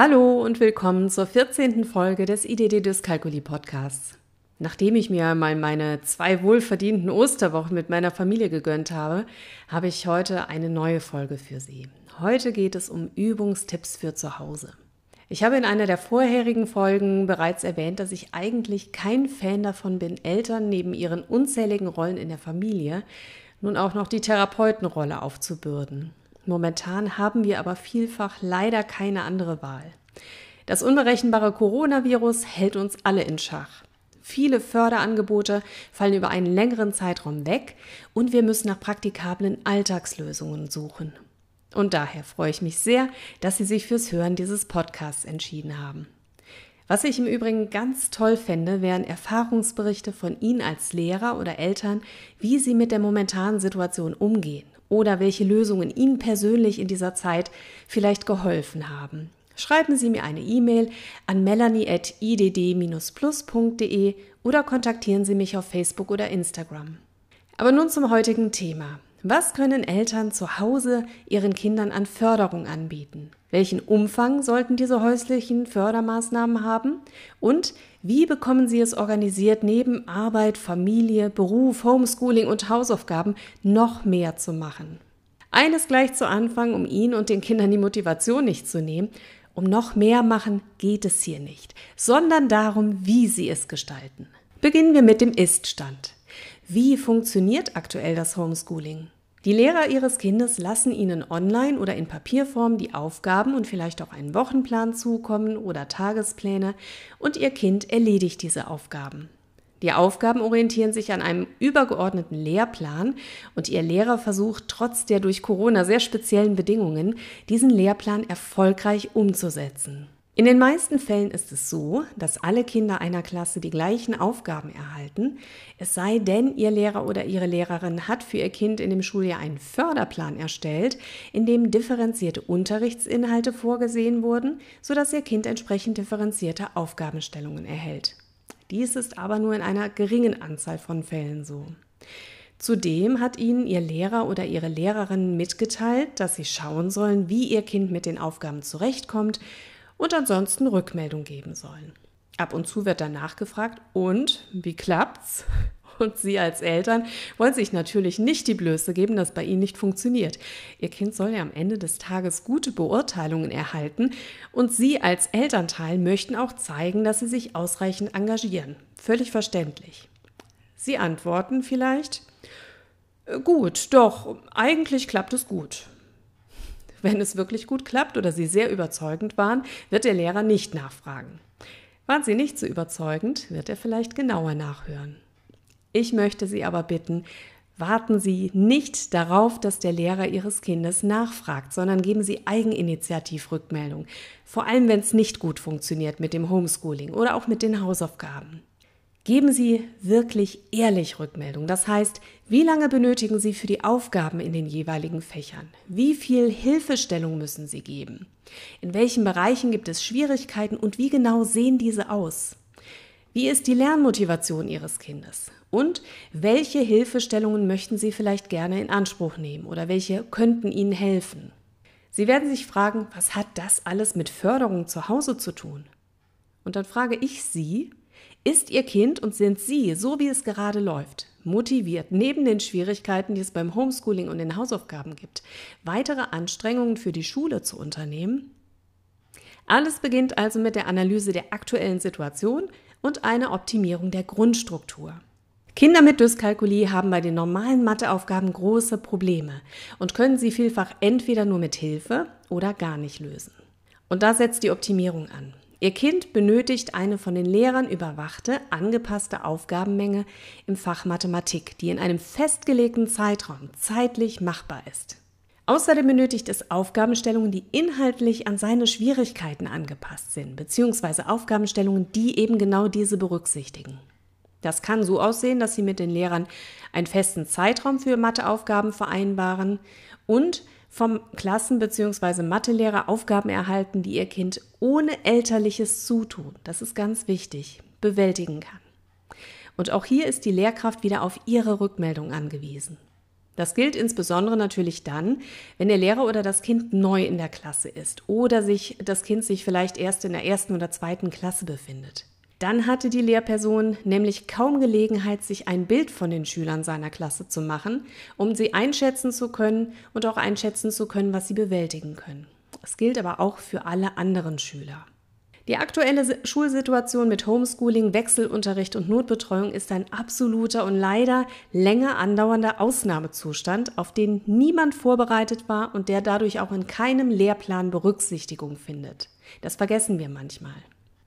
Hallo und willkommen zur 14. Folge des IDD Dyskalkuli Podcasts. Nachdem ich mir mal meine zwei wohlverdienten Osterwochen mit meiner Familie gegönnt habe, habe ich heute eine neue Folge für Sie. Heute geht es um Übungstipps für zu Hause. Ich habe in einer der vorherigen Folgen bereits erwähnt, dass ich eigentlich kein Fan davon bin, Eltern neben ihren unzähligen Rollen in der Familie nun auch noch die Therapeutenrolle aufzubürden. Momentan haben wir aber vielfach leider keine andere Wahl. Das unberechenbare Coronavirus hält uns alle in Schach. Viele Förderangebote fallen über einen längeren Zeitraum weg und wir müssen nach praktikablen Alltagslösungen suchen. Und daher freue ich mich sehr, dass Sie sich fürs Hören dieses Podcasts entschieden haben. Was ich im Übrigen ganz toll fände, wären Erfahrungsberichte von Ihnen als Lehrer oder Eltern, wie Sie mit der momentanen Situation umgehen oder welche Lösungen Ihnen persönlich in dieser Zeit vielleicht geholfen haben. Schreiben Sie mir eine E-Mail an melanie.idd-plus.de oder kontaktieren Sie mich auf Facebook oder Instagram. Aber nun zum heutigen Thema. Was können Eltern zu Hause ihren Kindern an Förderung anbieten? Welchen Umfang sollten diese häuslichen Fördermaßnahmen haben? Und wie bekommen Sie es organisiert, neben Arbeit, Familie, Beruf, Homeschooling und Hausaufgaben noch mehr zu machen? Eines gleich zu Anfang, um Ihnen und den Kindern die Motivation nicht zu nehmen. Um noch mehr machen geht es hier nicht, sondern darum, wie Sie es gestalten. Beginnen wir mit dem Iststand. Wie funktioniert aktuell das Homeschooling? Die Lehrer ihres Kindes lassen ihnen online oder in Papierform die Aufgaben und vielleicht auch einen Wochenplan zukommen oder Tagespläne und ihr Kind erledigt diese Aufgaben. Die Aufgaben orientieren sich an einem übergeordneten Lehrplan und Ihr Lehrer versucht trotz der durch Corona sehr speziellen Bedingungen, diesen Lehrplan erfolgreich umzusetzen. In den meisten Fällen ist es so, dass alle Kinder einer Klasse die gleichen Aufgaben erhalten, es sei denn, Ihr Lehrer oder Ihre Lehrerin hat für Ihr Kind in dem Schuljahr einen Förderplan erstellt, in dem differenzierte Unterrichtsinhalte vorgesehen wurden, sodass Ihr Kind entsprechend differenzierte Aufgabenstellungen erhält. Dies ist aber nur in einer geringen Anzahl von Fällen so. Zudem hat Ihnen Ihr Lehrer oder Ihre Lehrerin mitgeteilt, dass Sie schauen sollen, wie Ihr Kind mit den Aufgaben zurechtkommt und ansonsten Rückmeldung geben sollen. Ab und zu wird dann nachgefragt, und wie klappt's? Und Sie als Eltern wollen sich natürlich nicht die Blöße geben, dass bei Ihnen nicht funktioniert. Ihr Kind soll ja am Ende des Tages gute Beurteilungen erhalten und Sie als Elternteil möchten auch zeigen, dass Sie sich ausreichend engagieren. Völlig verständlich. Sie antworten vielleicht, äh, gut, doch, eigentlich klappt es gut. Wenn es wirklich gut klappt oder Sie sehr überzeugend waren, wird der Lehrer nicht nachfragen. Waren Sie nicht so überzeugend, wird er vielleicht genauer nachhören. Ich möchte Sie aber bitten, warten Sie nicht darauf, dass der Lehrer Ihres Kindes nachfragt, sondern geben Sie Eigeninitiativ Rückmeldung, vor allem wenn es nicht gut funktioniert mit dem Homeschooling oder auch mit den Hausaufgaben. Geben Sie wirklich ehrlich Rückmeldung. Das heißt, wie lange benötigen Sie für die Aufgaben in den jeweiligen Fächern? Wie viel Hilfestellung müssen Sie geben? In welchen Bereichen gibt es Schwierigkeiten und wie genau sehen diese aus? Wie ist die Lernmotivation Ihres Kindes? Und welche Hilfestellungen möchten Sie vielleicht gerne in Anspruch nehmen oder welche könnten Ihnen helfen? Sie werden sich fragen, was hat das alles mit Förderung zu Hause zu tun? Und dann frage ich Sie, ist Ihr Kind und sind Sie, so wie es gerade läuft, motiviert, neben den Schwierigkeiten, die es beim Homeschooling und den Hausaufgaben gibt, weitere Anstrengungen für die Schule zu unternehmen? Alles beginnt also mit der Analyse der aktuellen Situation und einer Optimierung der Grundstruktur. Kinder mit Dyskalkulie haben bei den normalen Matheaufgaben große Probleme und können sie vielfach entweder nur mit Hilfe oder gar nicht lösen. Und da setzt die Optimierung an. Ihr Kind benötigt eine von den Lehrern überwachte, angepasste Aufgabenmenge im Fach Mathematik, die in einem festgelegten Zeitraum zeitlich machbar ist. Außerdem benötigt es Aufgabenstellungen, die inhaltlich an seine Schwierigkeiten angepasst sind, beziehungsweise Aufgabenstellungen, die eben genau diese berücksichtigen. Das kann so aussehen, dass Sie mit den Lehrern einen festen Zeitraum für Matheaufgaben vereinbaren und vom Klassen- bzw. Mathelehrer Aufgaben erhalten, die ihr Kind ohne elterliches Zutun, das ist ganz wichtig, bewältigen kann. Und auch hier ist die Lehrkraft wieder auf ihre Rückmeldung angewiesen. Das gilt insbesondere natürlich dann, wenn der Lehrer oder das Kind neu in der Klasse ist oder sich das Kind sich vielleicht erst in der ersten oder zweiten Klasse befindet. Dann hatte die Lehrperson nämlich kaum Gelegenheit, sich ein Bild von den Schülern seiner Klasse zu machen, um sie einschätzen zu können und auch einschätzen zu können, was sie bewältigen können. Das gilt aber auch für alle anderen Schüler. Die aktuelle Schulsituation mit Homeschooling, Wechselunterricht und Notbetreuung ist ein absoluter und leider länger andauernder Ausnahmezustand, auf den niemand vorbereitet war und der dadurch auch in keinem Lehrplan Berücksichtigung findet. Das vergessen wir manchmal.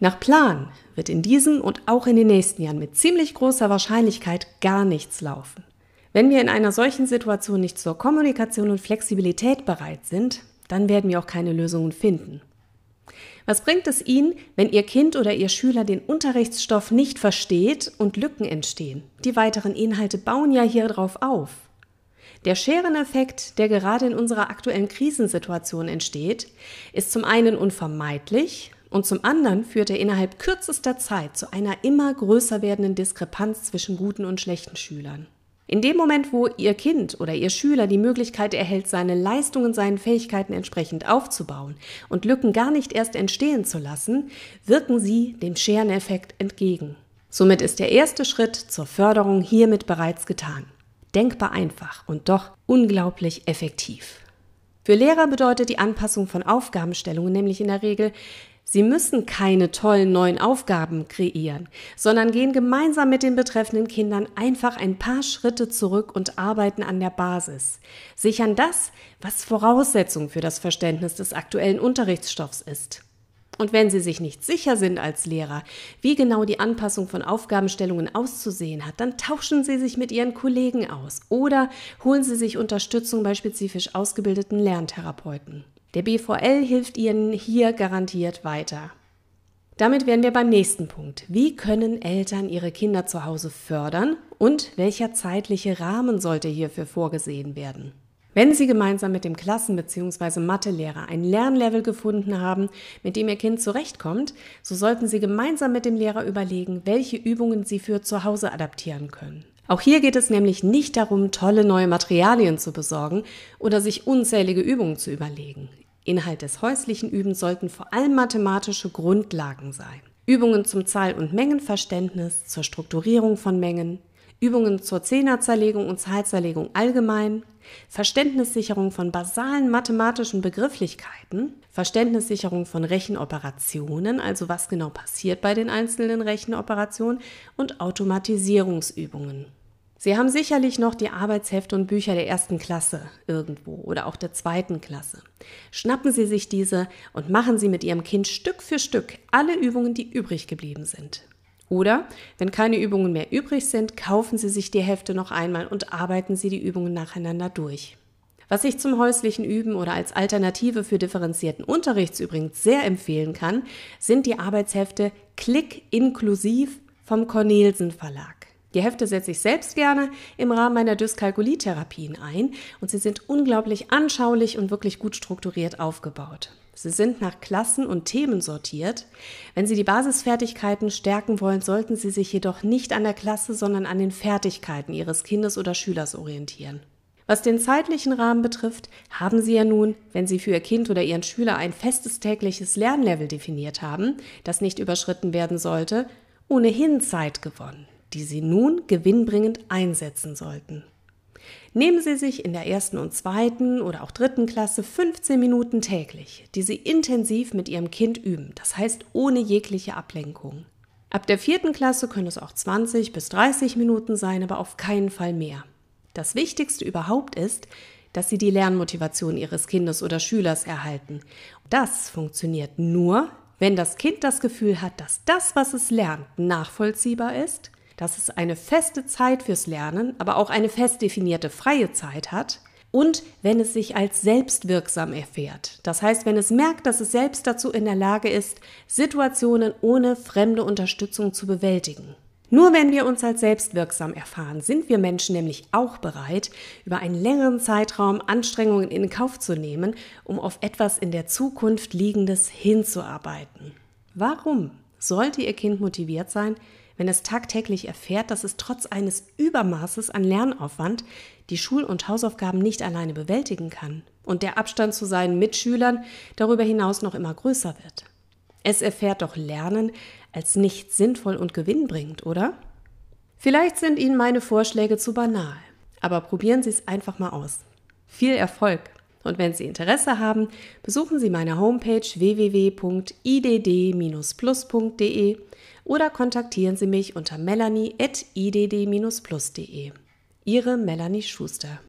Nach Plan wird in diesem und auch in den nächsten Jahren mit ziemlich großer Wahrscheinlichkeit gar nichts laufen. Wenn wir in einer solchen Situation nicht zur Kommunikation und Flexibilität bereit sind, dann werden wir auch keine Lösungen finden. Was bringt es Ihnen, wenn Ihr Kind oder Ihr Schüler den Unterrichtsstoff nicht versteht und Lücken entstehen? Die weiteren Inhalte bauen ja hier drauf auf. Der Schereneffekt, der gerade in unserer aktuellen Krisensituation entsteht, ist zum einen unvermeidlich und zum anderen führt er innerhalb kürzester Zeit zu einer immer größer werdenden Diskrepanz zwischen guten und schlechten Schülern. In dem Moment, wo Ihr Kind oder Ihr Schüler die Möglichkeit erhält, seine Leistungen, seinen Fähigkeiten entsprechend aufzubauen und Lücken gar nicht erst entstehen zu lassen, wirken Sie dem Schereneffekt entgegen. Somit ist der erste Schritt zur Förderung hiermit bereits getan. Denkbar einfach und doch unglaublich effektiv. Für Lehrer bedeutet die Anpassung von Aufgabenstellungen nämlich in der Regel, Sie müssen keine tollen neuen Aufgaben kreieren, sondern gehen gemeinsam mit den betreffenden Kindern einfach ein paar Schritte zurück und arbeiten an der Basis. Sichern das, was Voraussetzung für das Verständnis des aktuellen Unterrichtsstoffs ist. Und wenn Sie sich nicht sicher sind als Lehrer, wie genau die Anpassung von Aufgabenstellungen auszusehen hat, dann tauschen Sie sich mit Ihren Kollegen aus oder holen Sie sich Unterstützung bei spezifisch ausgebildeten Lerntherapeuten. Der BVL hilft Ihnen hier garantiert weiter. Damit wären wir beim nächsten Punkt. Wie können Eltern ihre Kinder zu Hause fördern und welcher zeitliche Rahmen sollte hierfür vorgesehen werden? Wenn Sie gemeinsam mit dem Klassen- bzw. Mathelehrer ein Lernlevel gefunden haben, mit dem Ihr Kind zurechtkommt, so sollten Sie gemeinsam mit dem Lehrer überlegen, welche Übungen Sie für zu Hause adaptieren können. Auch hier geht es nämlich nicht darum, tolle neue Materialien zu besorgen oder sich unzählige Übungen zu überlegen. Inhalt des häuslichen Übens sollten vor allem mathematische Grundlagen sein. Übungen zum Zahl- und Mengenverständnis, zur Strukturierung von Mengen, Übungen zur Zehnerzerlegung und Zahlzerlegung allgemein, Verständnissicherung von basalen mathematischen Begrifflichkeiten, Verständnissicherung von Rechenoperationen, also was genau passiert bei den einzelnen Rechenoperationen und Automatisierungsübungen. Sie haben sicherlich noch die Arbeitshefte und Bücher der ersten Klasse irgendwo oder auch der zweiten Klasse. Schnappen Sie sich diese und machen Sie mit Ihrem Kind Stück für Stück alle Übungen, die übrig geblieben sind. Oder, wenn keine Übungen mehr übrig sind, kaufen Sie sich die Hefte noch einmal und arbeiten Sie die Übungen nacheinander durch. Was ich zum häuslichen Üben oder als Alternative für differenzierten Unterrichts übrigens sehr empfehlen kann, sind die Arbeitshefte Klick inklusiv vom Cornelsen Verlag. Die Hefte setze ich selbst gerne im Rahmen meiner Dyskalkulietherapien ein und sie sind unglaublich anschaulich und wirklich gut strukturiert aufgebaut. Sie sind nach Klassen und Themen sortiert. Wenn Sie die Basisfertigkeiten stärken wollen, sollten Sie sich jedoch nicht an der Klasse, sondern an den Fertigkeiten Ihres Kindes oder Schülers orientieren. Was den zeitlichen Rahmen betrifft, haben Sie ja nun, wenn Sie für Ihr Kind oder Ihren Schüler ein festes tägliches Lernlevel definiert haben, das nicht überschritten werden sollte, ohnehin Zeit gewonnen die Sie nun gewinnbringend einsetzen sollten. Nehmen Sie sich in der ersten und zweiten oder auch dritten Klasse 15 Minuten täglich, die Sie intensiv mit Ihrem Kind üben, das heißt ohne jegliche Ablenkung. Ab der vierten Klasse können es auch 20 bis 30 Minuten sein, aber auf keinen Fall mehr. Das Wichtigste überhaupt ist, dass Sie die Lernmotivation Ihres Kindes oder Schülers erhalten. Das funktioniert nur, wenn das Kind das Gefühl hat, dass das, was es lernt, nachvollziehbar ist, dass es eine feste Zeit fürs Lernen, aber auch eine fest definierte freie Zeit hat und wenn es sich als selbstwirksam erfährt. Das heißt, wenn es merkt, dass es selbst dazu in der Lage ist, Situationen ohne fremde Unterstützung zu bewältigen. Nur wenn wir uns als selbstwirksam erfahren, sind wir Menschen nämlich auch bereit, über einen längeren Zeitraum Anstrengungen in Kauf zu nehmen, um auf etwas in der Zukunft Liegendes hinzuarbeiten. Warum sollte Ihr Kind motiviert sein, wenn es tagtäglich erfährt, dass es trotz eines Übermaßes an Lernaufwand die Schul- und Hausaufgaben nicht alleine bewältigen kann und der Abstand zu seinen Mitschülern darüber hinaus noch immer größer wird. Es erfährt doch Lernen als nicht sinnvoll und gewinnbringend, oder? Vielleicht sind Ihnen meine Vorschläge zu banal, aber probieren Sie es einfach mal aus. Viel Erfolg! Und wenn Sie Interesse haben, besuchen Sie meine Homepage www.idd-plus.de oder kontaktieren Sie mich unter melanie.idd-plus.de. Ihre Melanie Schuster.